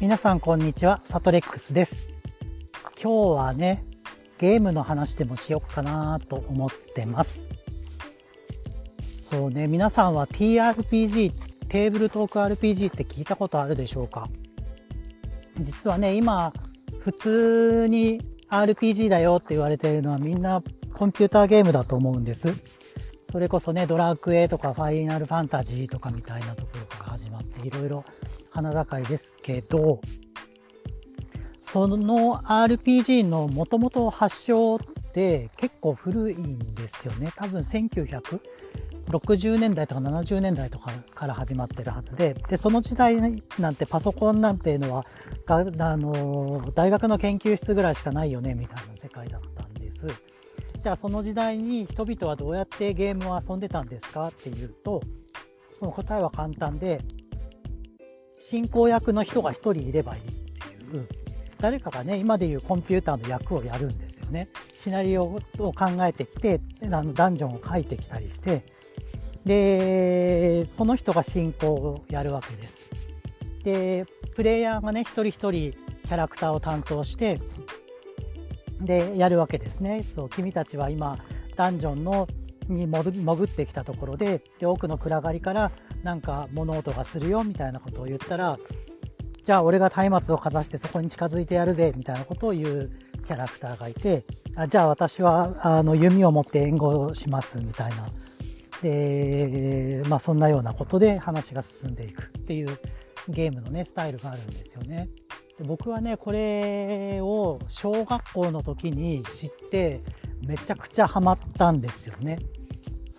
皆さんこんにちは、サトレックスです。今日はね、ゲームの話でもしよっかなと思ってます。そうね、皆さんは TRPG、テーブルトーク RPG って聞いたことあるでしょうか？実はね、今、普通に RPG だよって言われているのはみんなコンピューターゲームだと思うんです。それこそね、ドラクエとかファイナルファンタジーとかみたいなところから始まっていろいろ花盛りですけど、その RPG の元々発祥って結構古いんですよね。多分1960年代とか70年代とかから始まってるはずで、で、その時代なんてパソコンなんていうのは、あの、大学の研究室ぐらいしかないよね、みたいな世界だったんです。じゃあその時代に人々はどうやってゲームを遊んでたんですかっていうと、その答えは簡単で、進行役の人が1人いればいいっていう、誰かがね、今でいうコンピューターの役をやるんですよね。シナリオを考えてきて、あのダンジョンを書いてきたりして、で、その人が進行をやるわけです。で、プレイヤーがね、一人一人キャラクターを担当して、で、やるわけですね。そう、君たちは今、ダンジョンのに潜ってきたところで、で、奥の暗がりからなんか物音がするよみたいなことを言ったら、じゃあ俺が松明をかざしてそこに近づいてやるぜみたいなことを言うキャラクターがいて、あじゃあ私はあの弓を持って援護しますみたいな。で、まあそんなようなことで話が進んでいくっていうゲームのね、スタイルがあるんですよね。で僕はね、これを小学校の時に知ってめちゃくちゃハマったんですよね。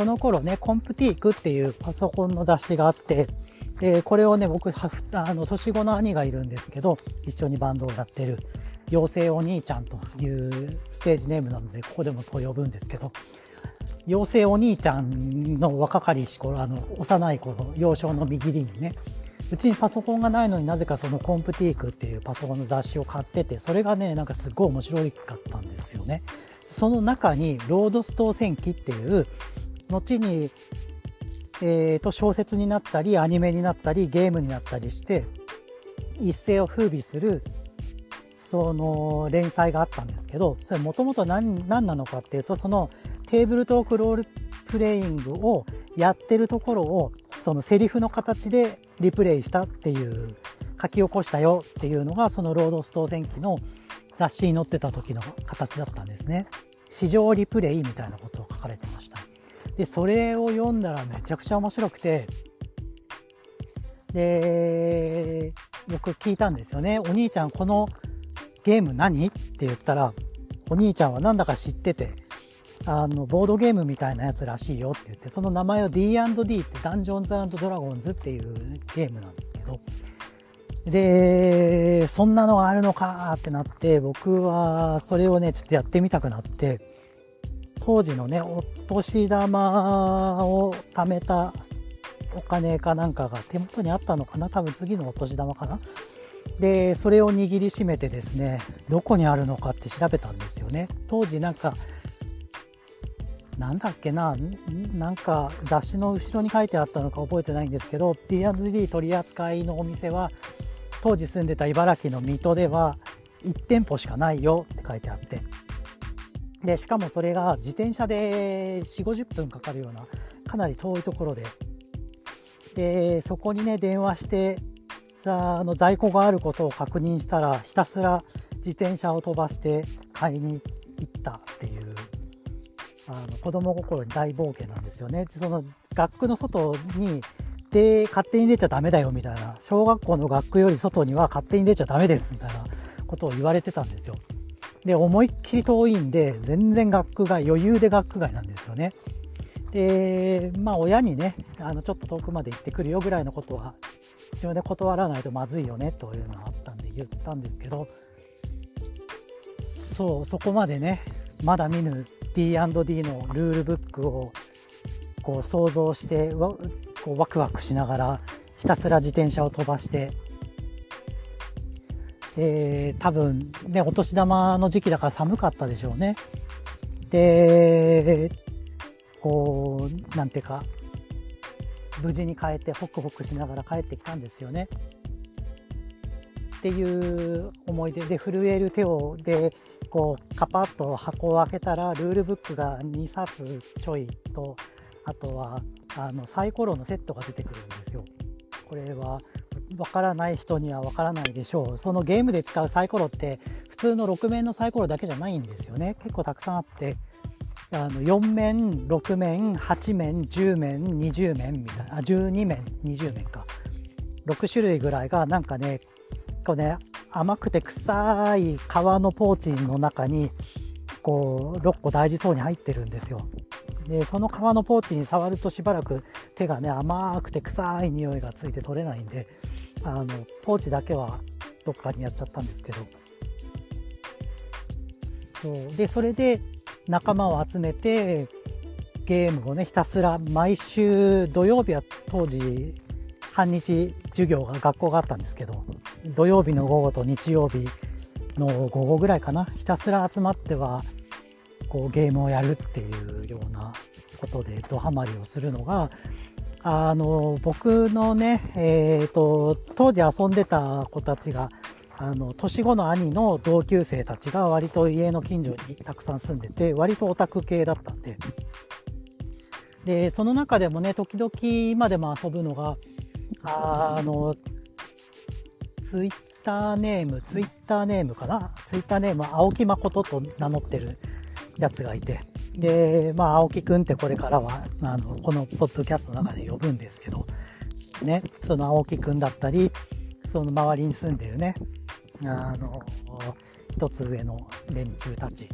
その頃ね、コンプティークっていうパソコンの雑誌があって、で、これをね、僕、あの、年子の兄がいるんですけど、一緒にバンドをやってる、妖精お兄ちゃんというステージネームなので、ここでもそう呼ぶんですけど、妖精お兄ちゃんの若かりし頃、あの、幼い頃、幼少の右にね、うちにパソコンがないのになぜかそのコンプティークっていうパソコンの雑誌を買ってて、それがね、なんかすごい面白かったんですよね。その中に、ロードストー戦記っていう、後に、えー、と小説になったりアニメになったりゲームになったりして一世を風靡するその連載があったんですけどそれもともと何なのかっていうとそのテーブルトークロールプレイングをやってるところをそのセリフの形でリプレイしたっていう書き起こしたよっていうのがそのロードストー戦記の雑誌に載ってた時の形だったんですね。市場リプレイみたいなことを書かれてました。で、それを読んだらめちゃくちゃ面白くて、で、僕聞いたんですよね。お兄ちゃんこのゲーム何？って言ったら、お兄ちゃんはなんだか知ってて、あの、ボードゲームみたいなやつらしいよって言って、その名前を D&D ってダンジョンズドラゴンズっていうゲームなんですけど、で、そんなのがあるのかってなって、僕はそれをね、ちょっとやってみたくなって、当時のね、お年玉を貯めたお金かなんかが手元にあったのかな？多分次のお年玉かな？で、それを握りしめてですね、どこにあるのかって調べたんですよね。当時なんか、なんだっけな、なんか雑誌の後ろに書いてあったのか覚えてないんですけど、D&D 取り扱いのお店は、当時住んでた茨城の水戸では1店舗しかないよって書いてあって、で、しかもそれが自転車で4、50分かかるような、かなり遠いところで、で、そこにね、電話して、あの在庫があることを確認したら、ひたすら自転車を飛ばして買いに行ったっていう、あの子供心に大冒険なんですよね。その学区の外に、で、勝手に出ちゃダメだよみたいな、小学校の学区より外には勝手に出ちゃダメですみたいなことを言われてたんですよ。で、思いっきり遠いんで、全然学区外、余裕で学区外なんですよね。で、まあ親にね、あの、ちょっと遠くまで行ってくるよぐらいのことは、自分で断らないとまずいよね、というのがあったんで言ったんですけど、そう、そこまでね、まだ見ぬ D&D のルールブックを、こう想像して、こうワクワクしながら、ひたすら自転車を飛ばして、で、多分ね、お年玉の時期だから寒かったでしょうね。で、こう、なんていうか、無事に帰ってホクホクしながら帰ってきたんですよね。っていう思い出で震える手をでこうカパッと箱を開けたらルールブックが2冊ちょいとあとはあのサイコロのセットが出てくるんですよ。これはわからない人にはわからないでしょう。そのゲームで使うサイコロって普通の6面のサイコロだけじゃないんですよね。結構たくさんあって、あの4面、6面、8面、10面、20面みたいな、あ、12面、20面か。6種類ぐらいがなんかね、こうね、甘くて臭い皮のポーチの中に、こう、6個大事そうに入ってるんですよ。で、その皮のポーチに触るとしばらく手がね、甘くて臭い匂いがついて取れないんで、あの、ポーチだけはどっかにやっちゃったんですけど。そう。で、それで仲間を集めて、ゲームをね、ひたすら毎週土曜日は当時半日授業が学校があったんですけど土曜日の午後と日曜日の午後ぐらいかなひたすら集まってはこうゲームをやるっていうようなことでドハマりをするのがあの僕のね、えーと、当時遊んでた子たちがあの年後の兄の同級生たちが割と家の近所にたくさん住んでて割とオタク系だったんで。でその中でもね時々今でも遊ぶのがあの、ツイッターネーム、ツイッターネームかな？ツイッターネーム、青木誠と名乗ってるやつがいて、で、まあ、青木くんってこれからは、あの、このポッドキャストの中で呼ぶんですけど、ね、その青木くんだったり、その周りに住んでるね、あの、一つ上の連中たち。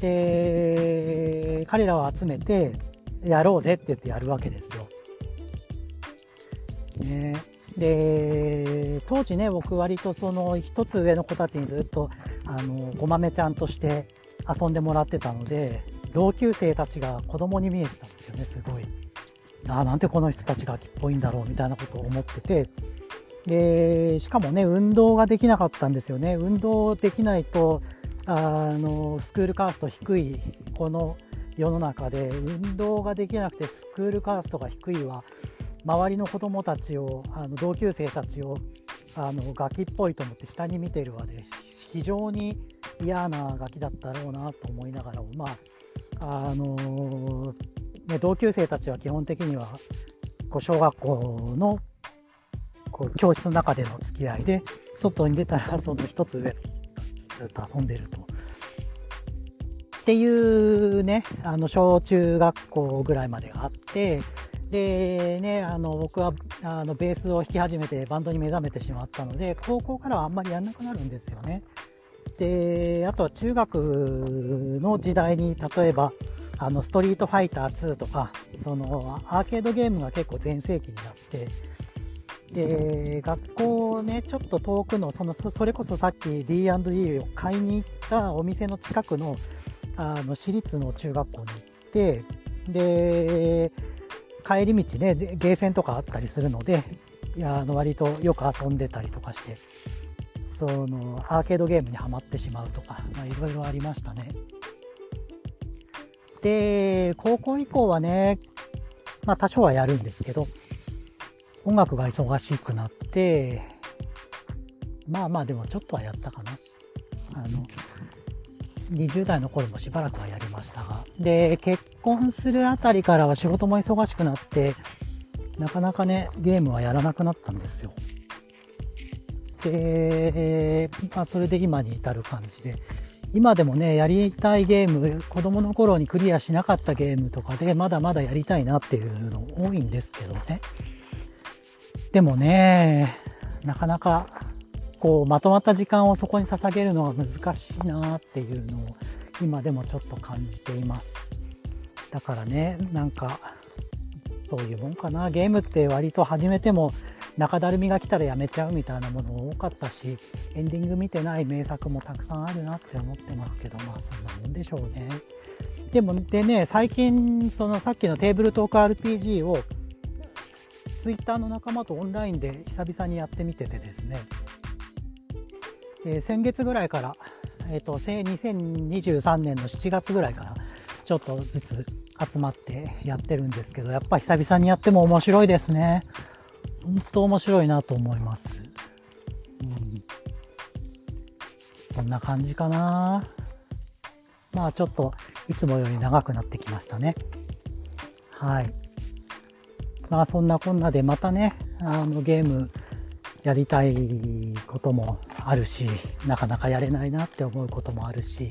で、彼らを集めて、やろうぜって言ってやるわけですよ。ね。で、当時ね、僕割とその一つ上の子たちにずっと、あの、ごまめちゃんとして遊んでもらってたので、同級生たちが子供に見えてたんですよね、すごい。ああ、なんてこの人たちが秋っぽいんだろうみたいなことを思ってて、で、しかもね、運動ができなかったんですよね。運動できないと、あの、スクールカースト低い、この世の中で、運動ができなくてスクールカーストが低いは、周りの子供たちをあの同級生たちをあのガキっぽいと思って下に見てるわで非常に嫌なガキだったろうなと思いながらもまああのね、同級生たちは基本的にはこう小学校のこう教室の中での付き合いで外に出たらその一つ上ずっと遊んでると。っていうね、あの小中学校ぐらいまでがあって、でね、あの僕はあのベースを弾き始めてバンドに目覚めてしまったので高校からはあんまりやんなくなるんですよね。であとは中学の時代に例えばあのストリートファイター2とかそのアーケードゲームが結構全盛期になってで学校ねちょっと遠くのそのそれこそさっき D&D を買いに行ったお店の近くのあの私立の中学校に行ってで帰り道ね、ゲーセンとかあったりするので、いや、あの、割とよく遊んでたりとかして、その、アーケードゲームにはまってしまうとか、まあ、いろいろありましたね。で、高校以降はね、まあ多少はやるんですけど、音楽が忙しくなって、まあまあでもちょっとはやったかな。あの、20代の頃もしばらくはやりましたが。で、結婚するあたりからは仕事も忙しくなって、なかなかね、ゲームはやらなくなったんですよ。で、まあそれで今に至る感じで。今でもね、やりたいゲーム、子供の頃にクリアしなかったゲームとかで、まだまだやりたいなっていうの多いんですけどね。でもね、なかなかこう、まとまった時間をそこに捧げるのが難しいなっていうのを今でもちょっと感じています。だからね、なんか、そういうもんかな。ゲームって割と始めても中だるみが来たらやめちゃうみたいなものも多かったし、エンディング見てない名作もたくさんあるなって思ってますけど、まあそんなもんでしょうね。でも、でね、最近、そのさっきのテーブルトーク RPG を Twitter の仲間とオンラインで久々にやってみててですね、えー、先月ぐらいから、えっ、と、2023年の7月ぐらいから、ちょっとずつ集まってやってるんですけど、やっぱ久々にやっても面白いですね。本当面白いなと思います。うんそんな感じかな。まあちょっといつもより長くなってきましたね。はい。まあそんなこんなでまたね、あのゲームやりたいこともあるし、なかなかやれないなって思うこともあるし、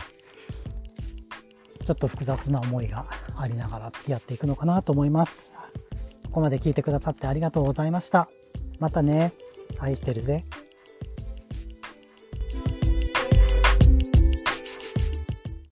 ちょっと複雑な思いがありながら付き合っていくのかなと思います。ここまで聞いてくださってありがとうございました。またね。愛してるぜ。